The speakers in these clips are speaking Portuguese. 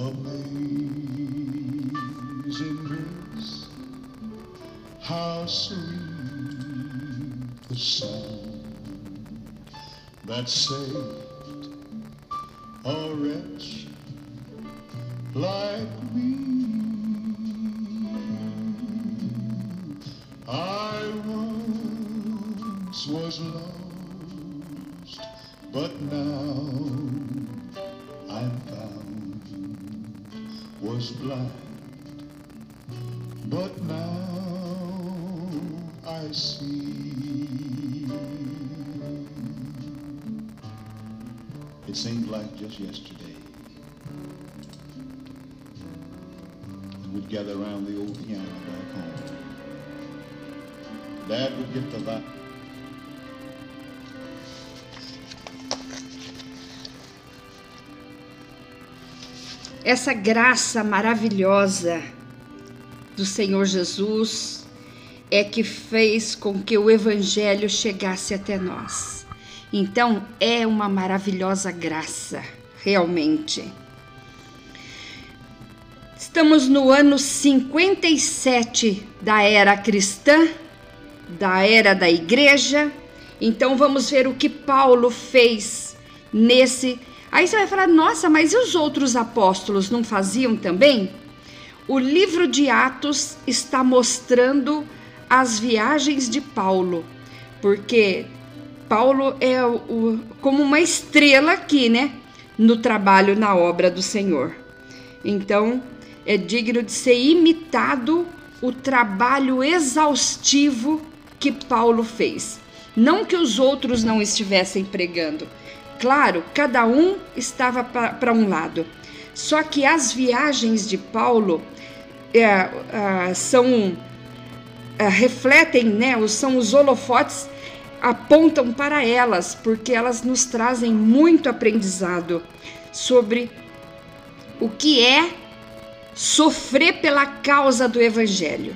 Amazing grace, how sweet the sound that saved a wretch like me. I once was lost, but now but now I see. It seemed like just yesterday. We'd gather around the old piano back home. Dad would get the light. Essa graça maravilhosa do Senhor Jesus é que fez com que o Evangelho chegasse até nós. Então, é uma maravilhosa graça, realmente. Estamos no ano 57 da era cristã, da era da igreja. Então, vamos ver o que Paulo fez nesse Aí você vai falar, nossa, mas e os outros apóstolos não faziam também? O livro de Atos está mostrando as viagens de Paulo, porque Paulo é o, como uma estrela aqui, né? No trabalho, na obra do Senhor. Então, é digno de ser imitado o trabalho exaustivo que Paulo fez. Não que os outros não estivessem pregando, Claro, cada um estava para um lado. Só que as viagens de Paulo é, é, são é, refletem, né? São os holofotes apontam para elas, porque elas nos trazem muito aprendizado sobre o que é sofrer pela causa do Evangelho.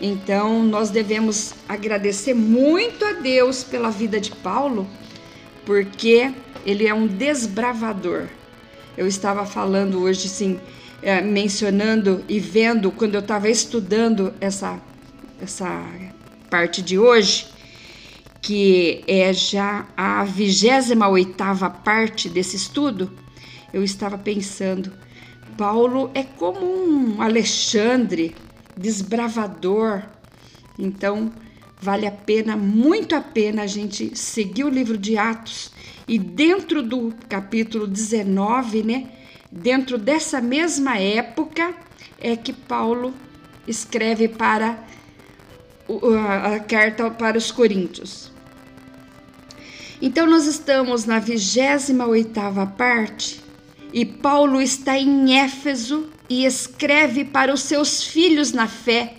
Então, nós devemos agradecer muito a Deus pela vida de Paulo porque ele é um desbravador. Eu estava falando hoje, sim, é, mencionando e vendo, quando eu estava estudando essa, essa parte de hoje, que é já a 28 parte desse estudo, eu estava pensando, Paulo é como um Alexandre, desbravador. Então, Vale a pena, muito a pena, a gente seguir o livro de Atos e dentro do capítulo 19, né? Dentro dessa mesma época é que Paulo escreve para a carta para os Coríntios. Então nós estamos na 28ª parte e Paulo está em Éfeso e escreve para os seus filhos na fé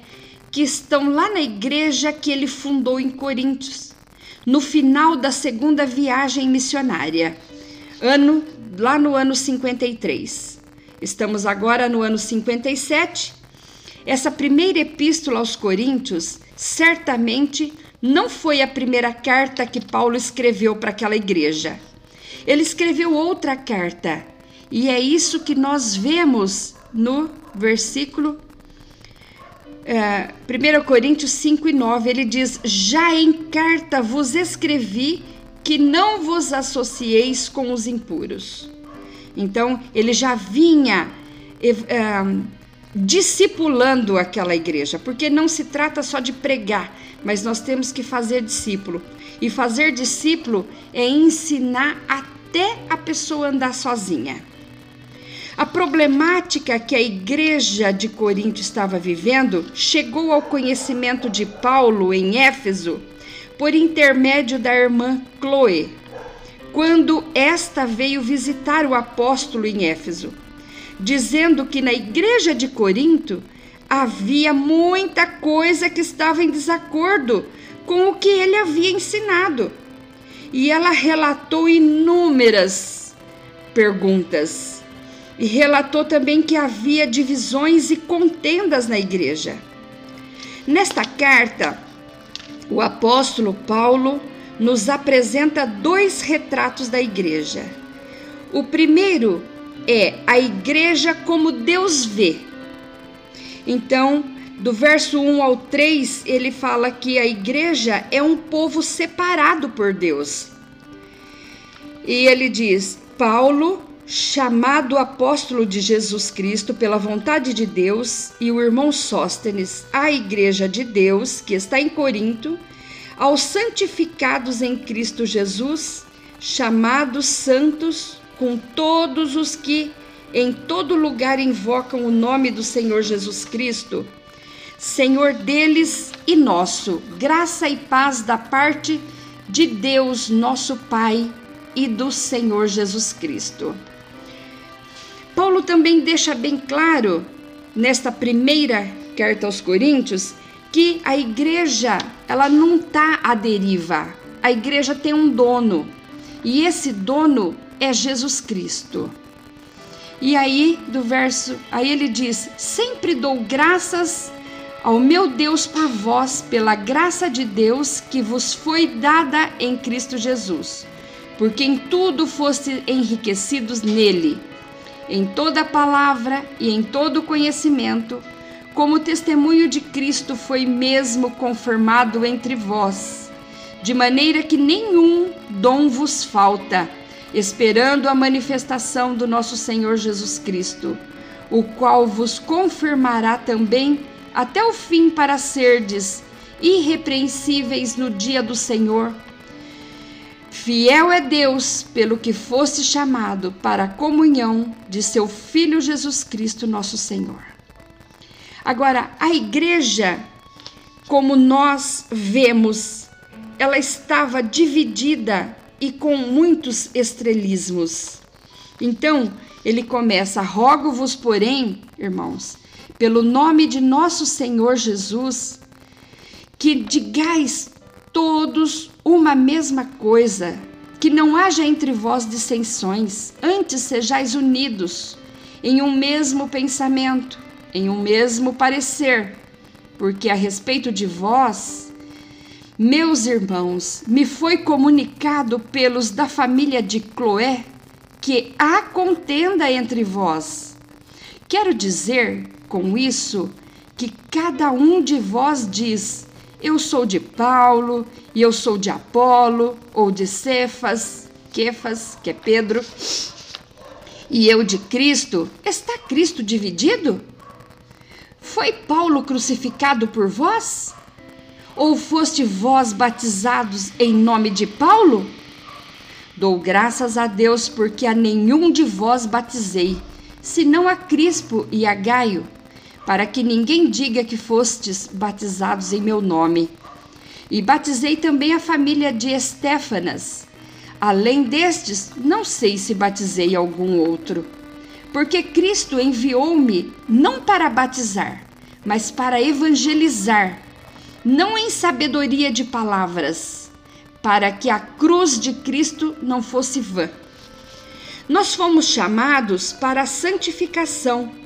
que estão lá na igreja que ele fundou em Coríntios, no final da segunda viagem missionária, ano lá no ano 53. Estamos agora no ano 57. Essa primeira epístola aos Coríntios certamente não foi a primeira carta que Paulo escreveu para aquela igreja. Ele escreveu outra carta, e é isso que nós vemos no versículo é, 1 Coríntios 5 e 9, ele diz: Já em carta vos escrevi que não vos associeis com os impuros. Então, ele já vinha é, discipulando aquela igreja, porque não se trata só de pregar, mas nós temos que fazer discípulo. E fazer discípulo é ensinar até a pessoa andar sozinha. A problemática que a igreja de Corinto estava vivendo chegou ao conhecimento de Paulo em Éfeso por intermédio da irmã Chloe, quando esta veio visitar o apóstolo em Éfeso, dizendo que na igreja de Corinto havia muita coisa que estava em desacordo com o que ele havia ensinado. E ela relatou inúmeras perguntas e relatou também que havia divisões e contendas na igreja. Nesta carta, o apóstolo Paulo nos apresenta dois retratos da igreja. O primeiro é a igreja como Deus vê. Então, do verso 1 ao 3, ele fala que a igreja é um povo separado por Deus. E ele diz: Paulo, chamado apóstolo de Jesus Cristo pela vontade de Deus, e o irmão Sóstenes, a igreja de Deus que está em Corinto, aos santificados em Cristo Jesus, chamados santos, com todos os que em todo lugar invocam o nome do Senhor Jesus Cristo, Senhor deles e nosso, graça e paz da parte de Deus, nosso Pai, e do Senhor Jesus Cristo. Paulo também deixa bem claro, nesta primeira carta aos Coríntios, que a igreja ela não está à deriva. A igreja tem um dono e esse dono é Jesus Cristo. E aí do verso, aí ele diz: "Sempre dou graças ao meu Deus por vós, pela graça de Deus que vos foi dada em Cristo Jesus, porque em tudo foste enriquecidos nele, em toda palavra e em todo conhecimento, como o testemunho de Cristo foi mesmo confirmado entre vós, de maneira que nenhum dom vos falta, esperando a manifestação do nosso Senhor Jesus Cristo, o qual vos confirmará também até o fim para serdes irrepreensíveis no dia do Senhor. Fiel é Deus, pelo que foste chamado para a comunhão de seu Filho Jesus Cristo, nosso Senhor. Agora, a igreja, como nós vemos, ela estava dividida e com muitos estrelismos. Então, ele começa: Rogo-vos, porém, irmãos, pelo nome de nosso Senhor Jesus, que digais todos uma mesma coisa, que não haja entre vós dissensões, antes sejais unidos em um mesmo pensamento, em um mesmo parecer, porque a respeito de vós, meus irmãos, me foi comunicado pelos da família de Cloé que há contenda entre vós. Quero dizer com isso que cada um de vós diz: Eu sou de Paulo, e eu sou de Apolo, ou de Cefas, Kefas, que é Pedro, e eu de Cristo. Está Cristo dividido? Foi Paulo crucificado por vós? Ou foste vós batizados em nome de Paulo? Dou graças a Deus porque a nenhum de vós batizei, senão a Crispo e a Gaio para que ninguém diga que fostes batizados em meu nome. E batizei também a família de Estéfanas. Além destes, não sei se batizei algum outro. Porque Cristo enviou-me não para batizar, mas para evangelizar, não em sabedoria de palavras, para que a cruz de Cristo não fosse vã. Nós fomos chamados para a santificação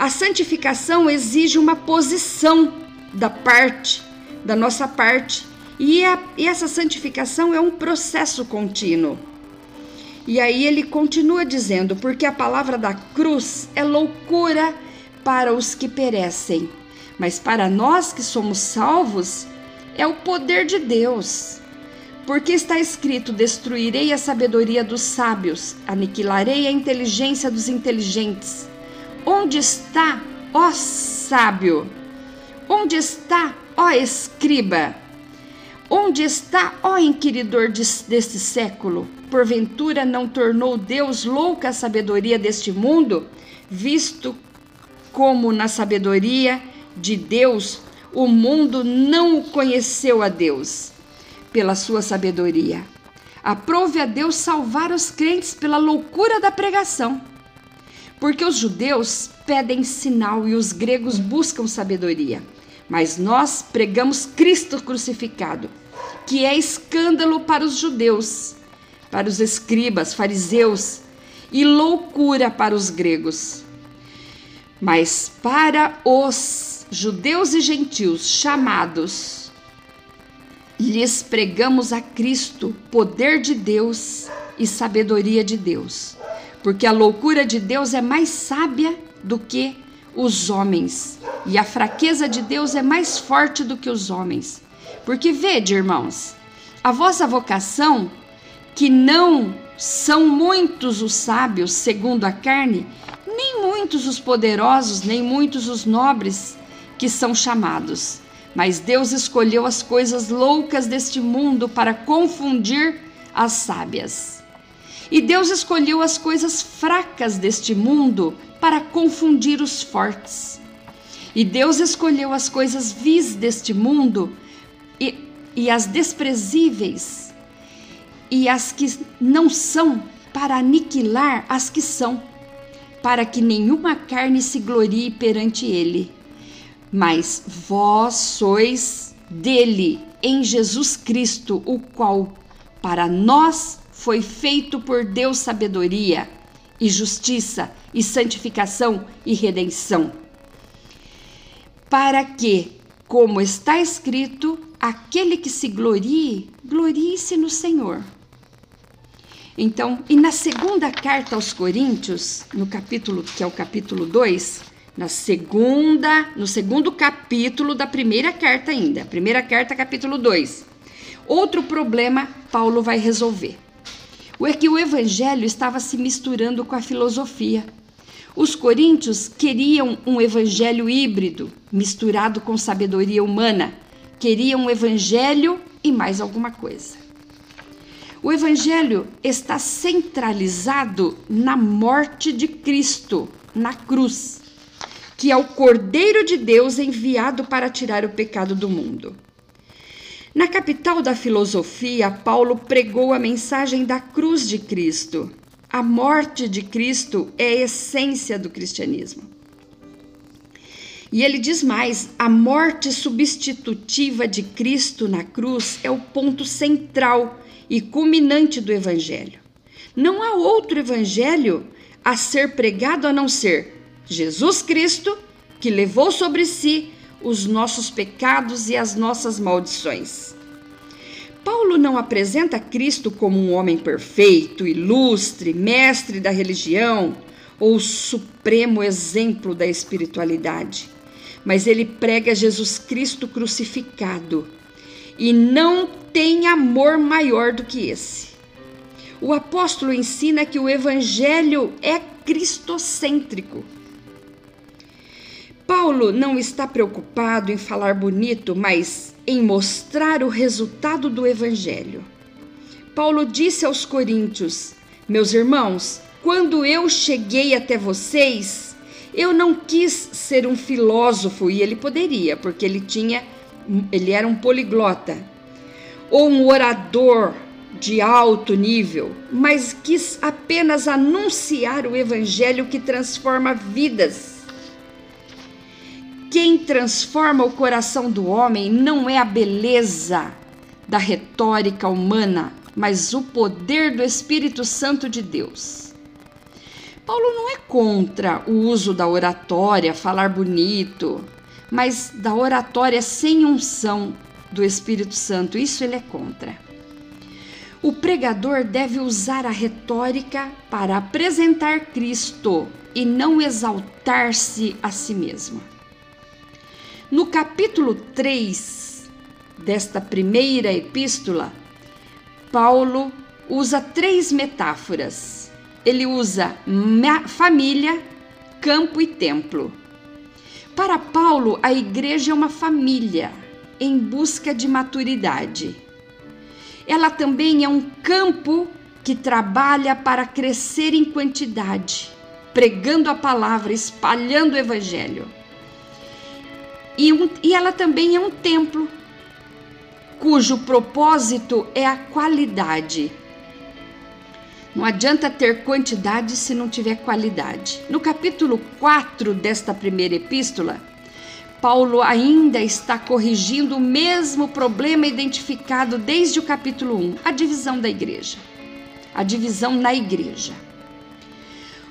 a santificação exige uma posição da parte, da nossa parte, e, a, e essa santificação é um processo contínuo. E aí ele continua dizendo: porque a palavra da cruz é loucura para os que perecem, mas para nós que somos salvos é o poder de Deus. Porque está escrito: Destruirei a sabedoria dos sábios, aniquilarei a inteligência dos inteligentes. Onde está, ó sábio? Onde está, ó escriba? Onde está, ó inquiridor deste século? Porventura não tornou Deus louca a sabedoria deste mundo, visto como na sabedoria de Deus o mundo não conheceu a Deus pela sua sabedoria. Aprove a Deus salvar os crentes pela loucura da pregação porque os judeus pedem sinal e os gregos buscam sabedoria. Mas nós pregamos Cristo crucificado, que é escândalo para os judeus, para os escribas, fariseus e loucura para os gregos. Mas para os judeus e gentios chamados, lhes pregamos a Cristo, poder de Deus e sabedoria de Deus porque a loucura de Deus é mais sábia do que os homens, e a fraqueza de Deus é mais forte do que os homens. Porque vede, irmãos, a vossa vocação, que não são muitos os sábios segundo a carne, nem muitos os poderosos, nem muitos os nobres que são chamados. Mas Deus escolheu as coisas loucas deste mundo para confundir as sábias. E Deus escolheu as coisas fracas deste mundo para confundir os fortes. E Deus escolheu as coisas vis deste mundo e, e as desprezíveis e as que não são para aniquilar as que são, para que nenhuma carne se glorie perante ele. Mas vós sois dele, em Jesus Cristo, o qual para nós foi feito por Deus sabedoria e justiça e santificação e redenção. Para que, como está escrito, aquele que se glorie, glorie-se no Senhor. Então, e na segunda carta aos Coríntios, no capítulo que é o capítulo 2, na segunda, no segundo capítulo da primeira carta ainda, primeira carta capítulo 2. Outro problema Paulo vai resolver. É que o evangelho estava se misturando com a filosofia. Os coríntios queriam um evangelho híbrido, misturado com sabedoria humana. Queriam um evangelho e mais alguma coisa. O evangelho está centralizado na morte de Cristo, na cruz, que é o Cordeiro de Deus enviado para tirar o pecado do mundo. Na capital da filosofia, Paulo pregou a mensagem da cruz de Cristo. A morte de Cristo é a essência do cristianismo. E ele diz mais: a morte substitutiva de Cristo na cruz é o ponto central e culminante do Evangelho. Não há outro Evangelho a ser pregado a não ser Jesus Cristo, que levou sobre si os nossos pecados e as nossas maldições. Paulo não apresenta Cristo como um homem perfeito, ilustre, mestre da religião ou supremo exemplo da espiritualidade, mas ele prega Jesus Cristo crucificado e não tem amor maior do que esse. O apóstolo ensina que o evangelho é cristocêntrico. Paulo não está preocupado em falar bonito, mas em mostrar o resultado do evangelho. Paulo disse aos coríntios: Meus irmãos, quando eu cheguei até vocês, eu não quis ser um filósofo e ele poderia, porque ele tinha ele era um poliglota ou um orador de alto nível, mas quis apenas anunciar o evangelho que transforma vidas. Quem transforma o coração do homem não é a beleza da retórica humana, mas o poder do Espírito Santo de Deus. Paulo não é contra o uso da oratória, falar bonito, mas da oratória sem unção do Espírito Santo, isso ele é contra. O pregador deve usar a retórica para apresentar Cristo e não exaltar-se a si mesmo. No capítulo 3 desta primeira epístola, Paulo usa três metáforas. Ele usa família, campo e templo. Para Paulo, a igreja é uma família em busca de maturidade. Ela também é um campo que trabalha para crescer em quantidade, pregando a palavra, espalhando o evangelho. E, um, e ela também é um templo, cujo propósito é a qualidade. Não adianta ter quantidade se não tiver qualidade. No capítulo 4 desta primeira epístola, Paulo ainda está corrigindo o mesmo problema identificado desde o capítulo 1, a divisão da igreja. A divisão na igreja.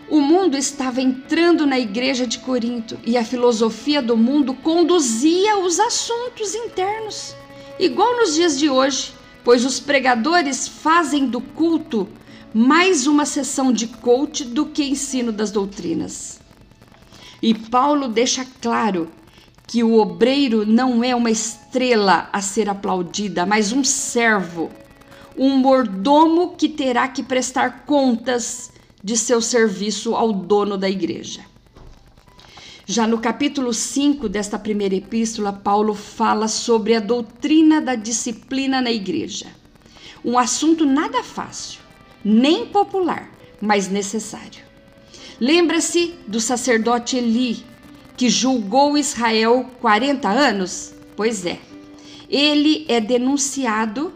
O mundo estava entrando na igreja de Corinto e a filosofia do mundo conduzia os assuntos internos, igual nos dias de hoje, pois os pregadores fazem do culto mais uma sessão de coach do que ensino das doutrinas. E Paulo deixa claro que o obreiro não é uma estrela a ser aplaudida, mas um servo, um mordomo que terá que prestar contas de seu serviço ao dono da igreja. Já no capítulo 5 desta primeira epístola, Paulo fala sobre a doutrina da disciplina na igreja. Um assunto nada fácil, nem popular, mas necessário. Lembra-se do sacerdote Eli, que julgou Israel 40 anos? Pois é, ele é denunciado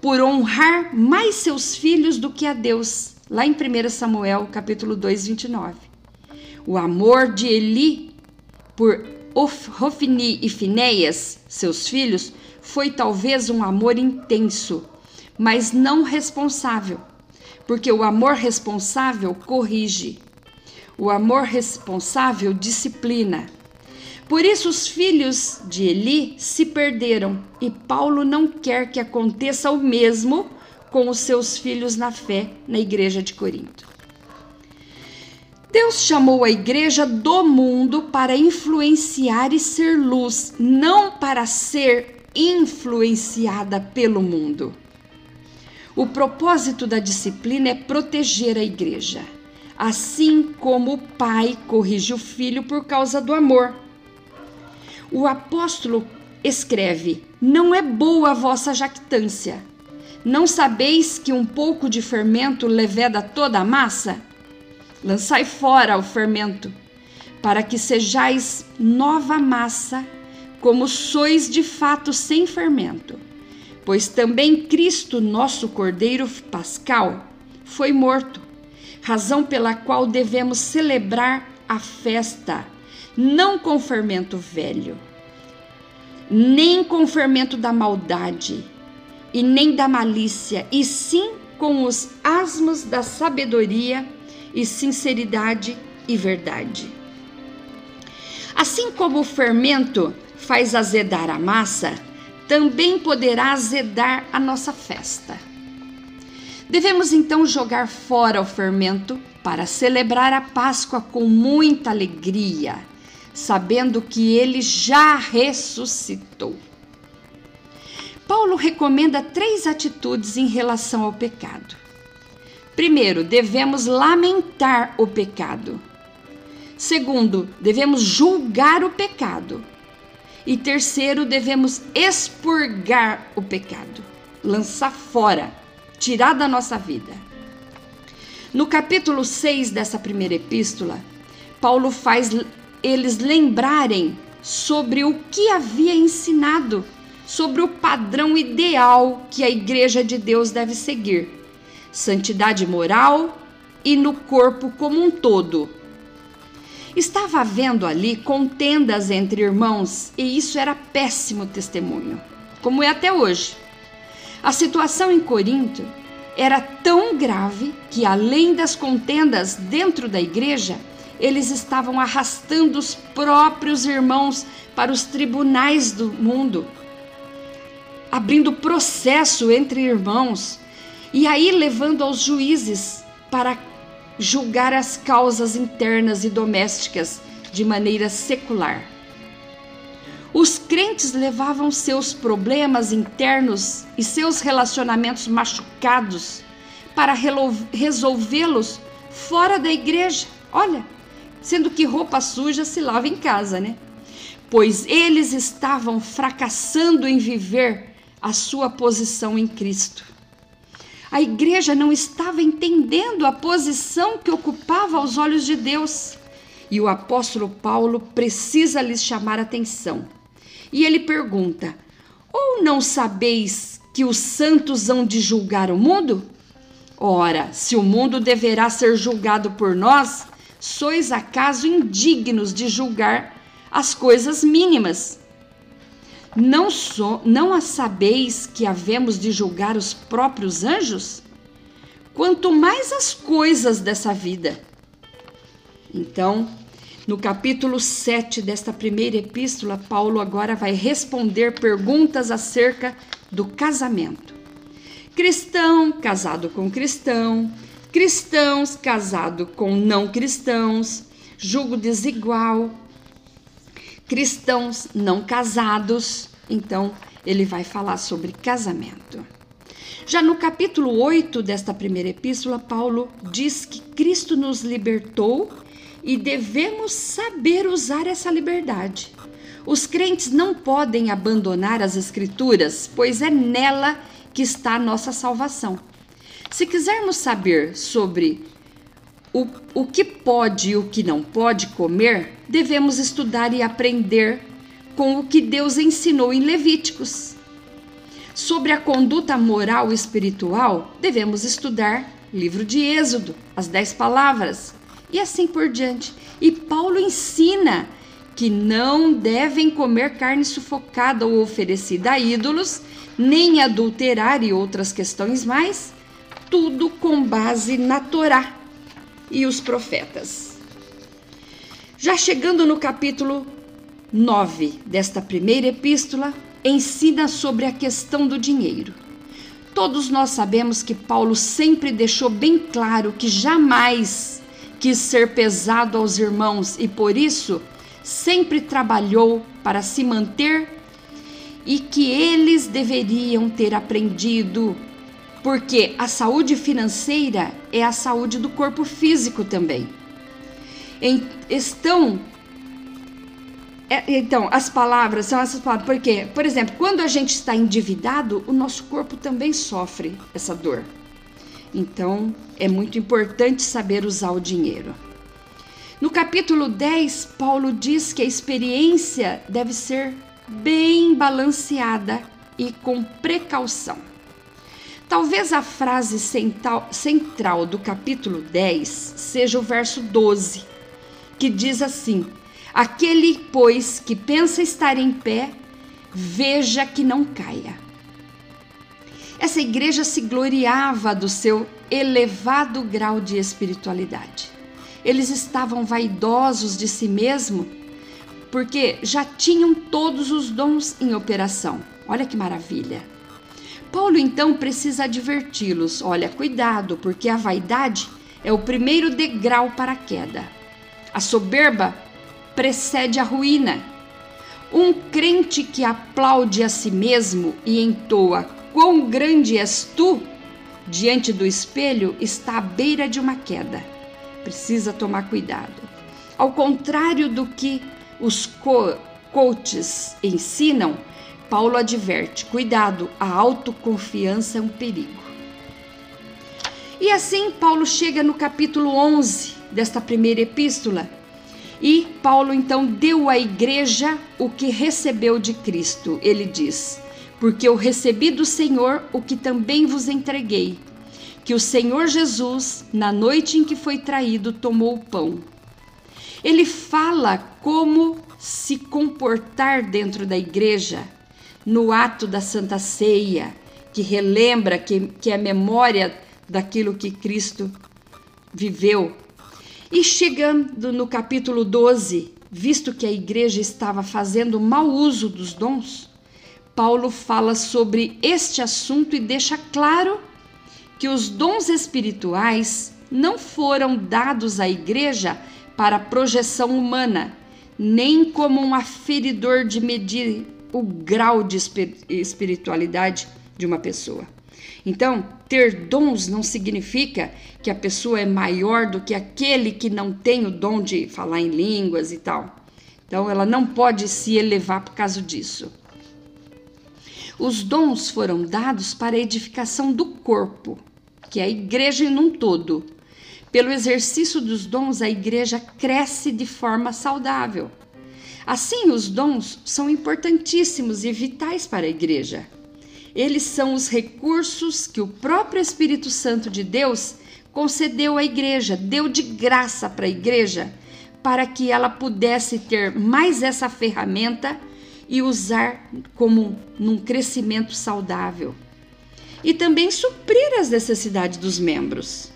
por honrar mais seus filhos do que a Deus, lá em 1 Samuel, capítulo 2, 29. O amor de Eli por Hofni e Finéias, seus filhos, foi talvez um amor intenso, mas não responsável, porque o amor responsável corrige. O amor responsável disciplina. Por isso os filhos de Eli se perderam e Paulo não quer que aconteça o mesmo com os seus filhos na fé na igreja de Corinto. Deus chamou a igreja do mundo para influenciar e ser luz, não para ser influenciada pelo mundo. O propósito da disciplina é proteger a igreja assim como o pai corrige o filho por causa do amor. O apóstolo escreve: Não é boa a vossa jactância. Não sabeis que um pouco de fermento leveda toda a massa? Lançai fora o fermento, para que sejais nova massa, como sois de fato sem fermento. Pois também Cristo, nosso Cordeiro Pascal, foi morto razão pela qual devemos celebrar a festa, não com fermento velho, nem com fermento da maldade, e nem da malícia, e sim com os asmos da sabedoria e sinceridade e verdade. Assim como o fermento faz azedar a massa, também poderá azedar a nossa festa. Devemos então jogar fora o fermento para celebrar a Páscoa com muita alegria, sabendo que ele já ressuscitou. Paulo recomenda três atitudes em relação ao pecado. Primeiro, devemos lamentar o pecado. Segundo, devemos julgar o pecado. E terceiro, devemos expurgar o pecado, lançar fora tirar da nossa vida. No capítulo 6 dessa primeira epístola, Paulo faz eles lembrarem sobre o que havia ensinado, sobre o padrão ideal que a igreja de Deus deve seguir: santidade moral e no corpo como um todo. Estava havendo ali contendas entre irmãos e isso era péssimo testemunho, como é até hoje. A situação em Corinto era tão grave que, além das contendas dentro da igreja, eles estavam arrastando os próprios irmãos para os tribunais do mundo, abrindo processo entre irmãos e aí levando aos juízes para julgar as causas internas e domésticas de maneira secular. Os crentes levavam seus problemas internos e seus relacionamentos machucados para resolvê-los fora da igreja. Olha, sendo que roupa suja se lava em casa, né? Pois eles estavam fracassando em viver a sua posição em Cristo. A igreja não estava entendendo a posição que ocupava aos olhos de Deus. E o apóstolo Paulo precisa lhes chamar atenção. E ele pergunta: Ou não sabeis que os santos hão de julgar o mundo? Ora, se o mundo deverá ser julgado por nós, sois acaso indignos de julgar as coisas mínimas? Não, so, não a sabeis que havemos de julgar os próprios anjos? Quanto mais as coisas dessa vida. Então, no capítulo 7 desta primeira epístola, Paulo agora vai responder perguntas acerca do casamento. Cristão casado com cristão, cristãos casado com não cristãos, julgo desigual, cristãos não casados. Então, ele vai falar sobre casamento. Já no capítulo 8 desta primeira epístola, Paulo diz que Cristo nos libertou e devemos saber usar essa liberdade. Os crentes não podem abandonar as Escrituras, pois é nela que está a nossa salvação. Se quisermos saber sobre o, o que pode e o que não pode comer, devemos estudar e aprender com o que Deus ensinou em Levíticos. Sobre a conduta moral e espiritual, devemos estudar livro de Êxodo, as dez palavras, e assim por diante. E Paulo ensina que não devem comer carne sufocada ou oferecida a ídolos, nem adulterar e outras questões mais, tudo com base na Torá e os profetas. Já chegando no capítulo 9 desta primeira epístola, ensina sobre a questão do dinheiro. Todos nós sabemos que Paulo sempre deixou bem claro que jamais quis ser pesado aos irmãos e por isso sempre trabalhou para se manter e que eles deveriam ter aprendido, porque a saúde financeira é a saúde do corpo físico também. Estão é, então, as palavras são essas palavras, porque, por exemplo, quando a gente está endividado, o nosso corpo também sofre essa dor. Então, é muito importante saber usar o dinheiro. No capítulo 10, Paulo diz que a experiência deve ser bem balanceada e com precaução. Talvez a frase central do capítulo 10 seja o verso 12, que diz assim: Aquele, pois, que pensa estar em pé, veja que não caia. Essa igreja se gloriava do seu elevado grau de espiritualidade. Eles estavam vaidosos de si mesmo porque já tinham todos os dons em operação. Olha que maravilha! Paulo então precisa adverti-los: olha, cuidado, porque a vaidade é o primeiro degrau para a queda. A soberba precede a ruína. Um crente que aplaude a si mesmo e entoa quão grande és tu diante do espelho está à beira de uma queda. Precisa tomar cuidado. Ao contrário do que os co coaches ensinam, Paulo adverte: cuidado, a autoconfiança é um perigo. E assim Paulo chega no capítulo 11 desta primeira epístola e Paulo então deu à igreja o que recebeu de Cristo. Ele diz: Porque eu recebi do Senhor o que também vos entreguei, que o Senhor Jesus, na noite em que foi traído, tomou o pão. Ele fala como se comportar dentro da igreja, no ato da Santa Ceia, que relembra, que, que é memória daquilo que Cristo viveu. E chegando no capítulo 12, visto que a igreja estava fazendo mau uso dos dons, Paulo fala sobre este assunto e deixa claro que os dons espirituais não foram dados à igreja para projeção humana, nem como um aferidor de medir o grau de espiritualidade de uma pessoa. Então, ter dons não significa que a pessoa é maior do que aquele que não tem o dom de falar em línguas e tal. Então, ela não pode se elevar por causa disso. Os dons foram dados para a edificação do corpo, que é a igreja em um todo. Pelo exercício dos dons, a igreja cresce de forma saudável. Assim, os dons são importantíssimos e vitais para a igreja. Eles são os recursos que o próprio Espírito Santo de Deus concedeu à igreja, deu de graça para a igreja, para que ela pudesse ter mais essa ferramenta e usar como num crescimento saudável. E também suprir as necessidades dos membros.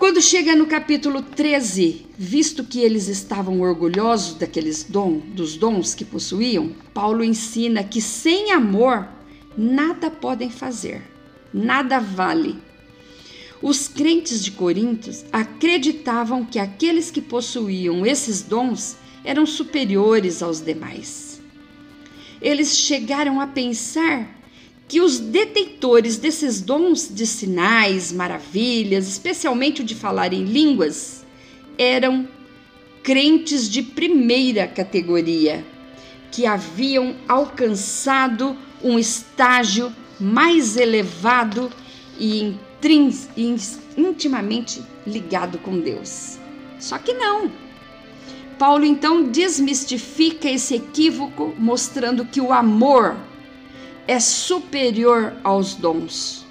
Quando chega no capítulo 13, visto que eles estavam orgulhosos daqueles dos dons que possuíam, Paulo ensina que sem amor nada podem fazer, nada vale. Os crentes de Corinto acreditavam que aqueles que possuíam esses dons eram superiores aos demais. Eles chegaram a pensar que os detentores desses dons de sinais, maravilhas, especialmente o de falar em línguas, eram crentes de primeira categoria, que haviam alcançado um estágio mais elevado e intimamente ligado com Deus. Só que não. Paulo então desmistifica esse equívoco, mostrando que o amor é superior aos dons.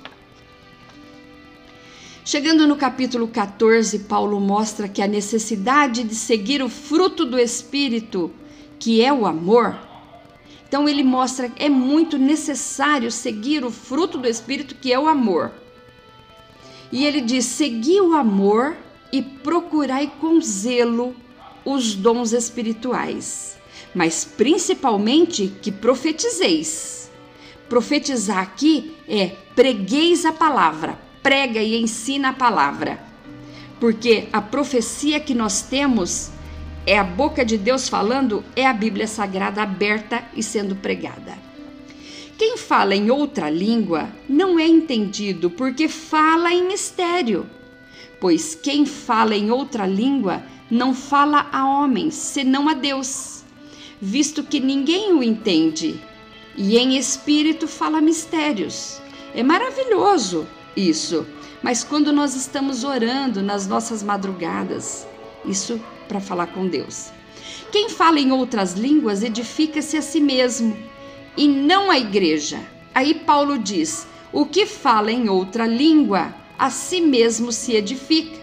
Chegando no capítulo 14, Paulo mostra que a necessidade de seguir o fruto do Espírito, que é o amor, então ele mostra que é muito necessário seguir o fruto do Espírito, que é o amor. E ele diz: segui o amor e procurai com zelo os dons espirituais, mas principalmente que profetizeis. Profetizar aqui é pregueis a palavra, prega e ensina a palavra. Porque a profecia que nós temos é a boca de Deus falando, é a Bíblia Sagrada aberta e sendo pregada. Quem fala em outra língua não é entendido porque fala em mistério. Pois quem fala em outra língua não fala a homens, senão a Deus, visto que ninguém o entende, e em espírito fala mistérios. É maravilhoso isso. Mas quando nós estamos orando nas nossas madrugadas, isso para falar com Deus. Quem fala em outras línguas edifica-se a si mesmo e não a igreja. Aí Paulo diz: o que fala em outra língua, a si mesmo se edifica.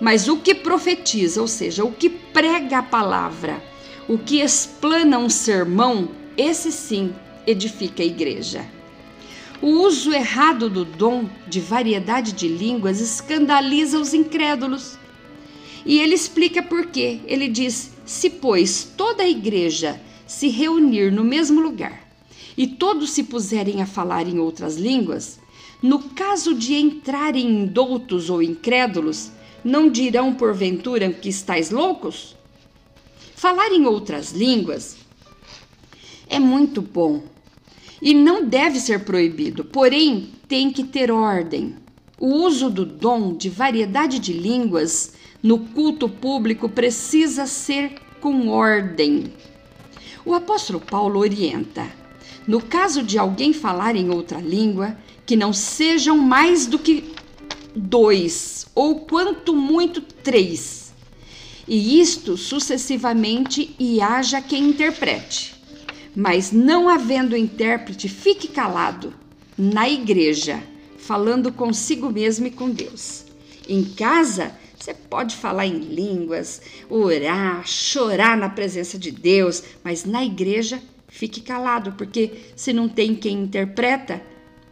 Mas o que profetiza, ou seja, o que prega a palavra, o que explana um sermão, esse sim edifica a igreja. O uso errado do dom de variedade de línguas escandaliza os incrédulos. E ele explica por quê. Ele diz: se, pois, toda a igreja se reunir no mesmo lugar e todos se puserem a falar em outras línguas, no caso de entrarem indoutos ou incrédulos, não dirão porventura que estáis loucos? Falar em outras línguas é muito bom e não deve ser proibido, porém tem que ter ordem. O uso do dom de variedade de línguas no culto público precisa ser com ordem. O apóstolo Paulo orienta: no caso de alguém falar em outra língua, que não sejam mais do que dois, ou quanto muito três, e isto sucessivamente, e haja quem interprete. Mas não havendo intérprete, fique calado na igreja, falando consigo mesmo e com Deus. Em casa, você pode falar em línguas, orar, chorar na presença de Deus, mas na igreja, fique calado, porque se não tem quem interpreta,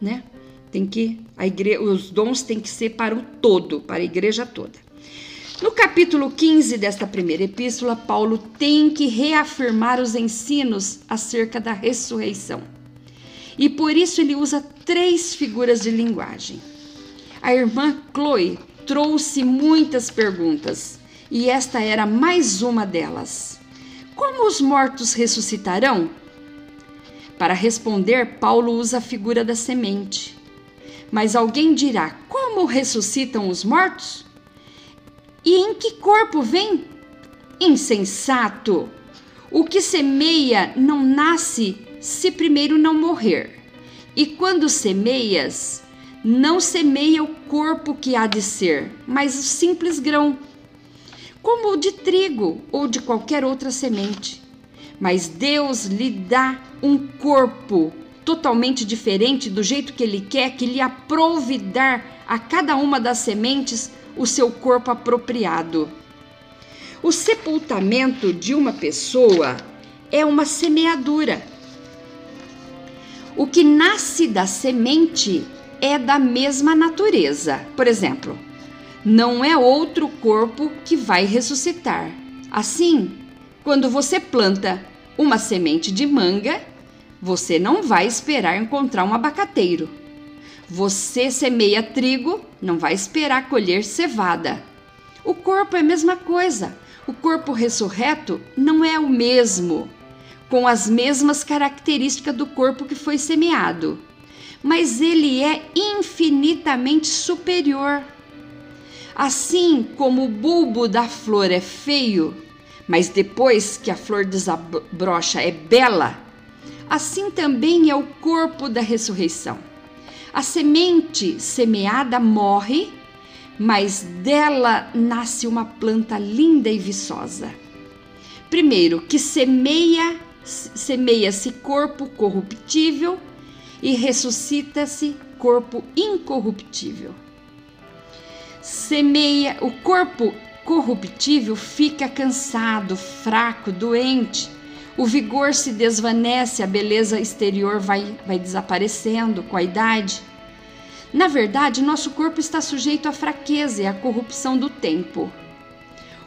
né? Tem que a os dons têm que ser para o todo, para a igreja toda. No capítulo 15 desta primeira epístola, Paulo tem que reafirmar os ensinos acerca da ressurreição. E por isso ele usa três figuras de linguagem. A irmã Chloe trouxe muitas perguntas, e esta era mais uma delas. Como os mortos ressuscitarão? Para responder, Paulo usa a figura da semente. Mas alguém dirá: como ressuscitam os mortos? E em que corpo vem? Insensato! O que semeia não nasce se primeiro não morrer. E quando semeias, não semeia o corpo que há de ser, mas o simples grão, como o de trigo ou de qualquer outra semente. Mas Deus lhe dá um corpo totalmente diferente do jeito que Ele quer, que lhe aprouve dar a cada uma das sementes o seu corpo apropriado. O sepultamento de uma pessoa é uma semeadura. O que nasce da semente é da mesma natureza. Por exemplo, não é outro corpo que vai ressuscitar. Assim, quando você planta uma semente de manga, você não vai esperar encontrar um abacateiro. Você semeia trigo, não vai esperar colher cevada. O corpo é a mesma coisa. O corpo ressurreto não é o mesmo, com as mesmas características do corpo que foi semeado, mas ele é infinitamente superior. Assim como o bulbo da flor é feio, mas depois que a flor desabrocha é bela, assim também é o corpo da ressurreição. A semente semeada morre mas dela nasce uma planta linda e viçosa. Primeiro, que semeia, semeia-se corpo corruptível e ressuscita-se corpo incorruptível. Semeia o corpo corruptível fica cansado, fraco, doente. O vigor se desvanece, a beleza exterior vai, vai desaparecendo com a idade. Na verdade, nosso corpo está sujeito à fraqueza e à corrupção do tempo.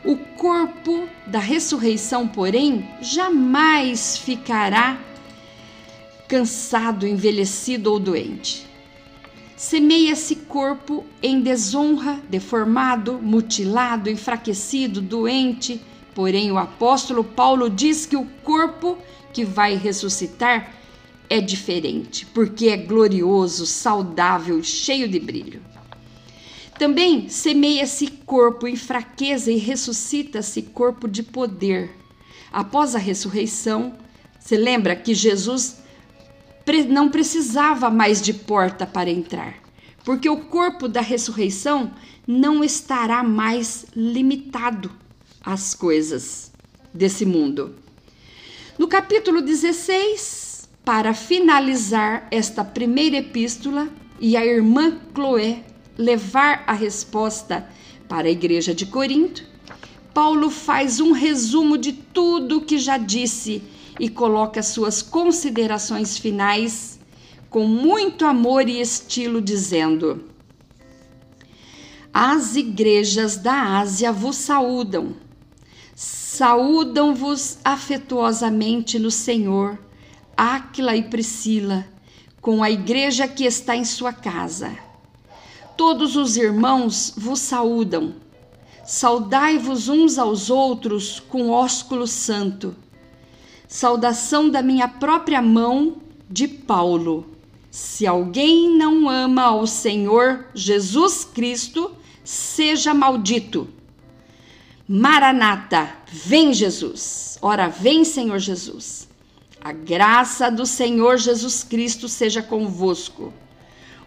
O corpo da ressurreição, porém, jamais ficará cansado, envelhecido ou doente. Semeia-se corpo em desonra, deformado, mutilado, enfraquecido, doente. Porém, o apóstolo Paulo diz que o corpo que vai ressuscitar é diferente, porque é glorioso, saudável, cheio de brilho. Também semeia-se corpo em fraqueza e ressuscita-se corpo de poder. Após a ressurreição, se lembra que Jesus não precisava mais de porta para entrar, porque o corpo da ressurreição não estará mais limitado às coisas desse mundo. No capítulo 16, para finalizar esta primeira epístola e a irmã Chloé levar a resposta para a igreja de Corinto, Paulo faz um resumo de tudo o que já disse e coloca suas considerações finais com muito amor e estilo, dizendo: As igrejas da Ásia vos saúdam. Saúdam-vos afetuosamente no Senhor Áquila e Priscila, com a igreja que está em sua casa. Todos os irmãos vos saúdam. Saudai-vos uns aos outros com ósculo santo. Saudação da minha própria mão de Paulo. Se alguém não ama ao Senhor Jesus Cristo, seja maldito. Maranata, vem Jesus. Ora, vem Senhor Jesus. A graça do Senhor Jesus Cristo seja convosco.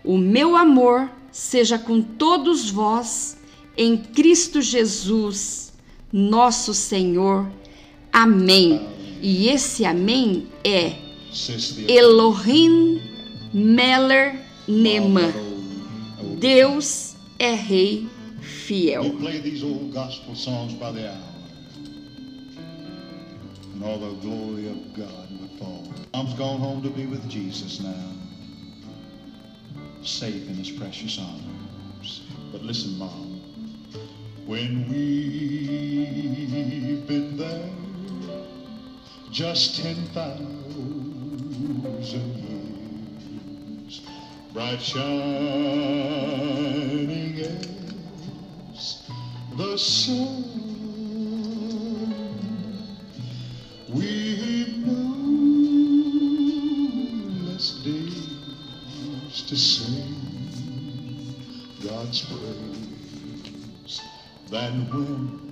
O meu amor seja com todos vós em Cristo Jesus, nosso Senhor. Amém. E esse amém é Elohim Meller Nema. Deus é rei fiel. You play these old gospel songs by the hour, and all the glory of God would fall. Tom's gone home to be with Jesus now, safe in his precious arms. But listen, Mom, when we've been there just 10,000 years, bright shining sun We've known less days to sing God's praise. Than when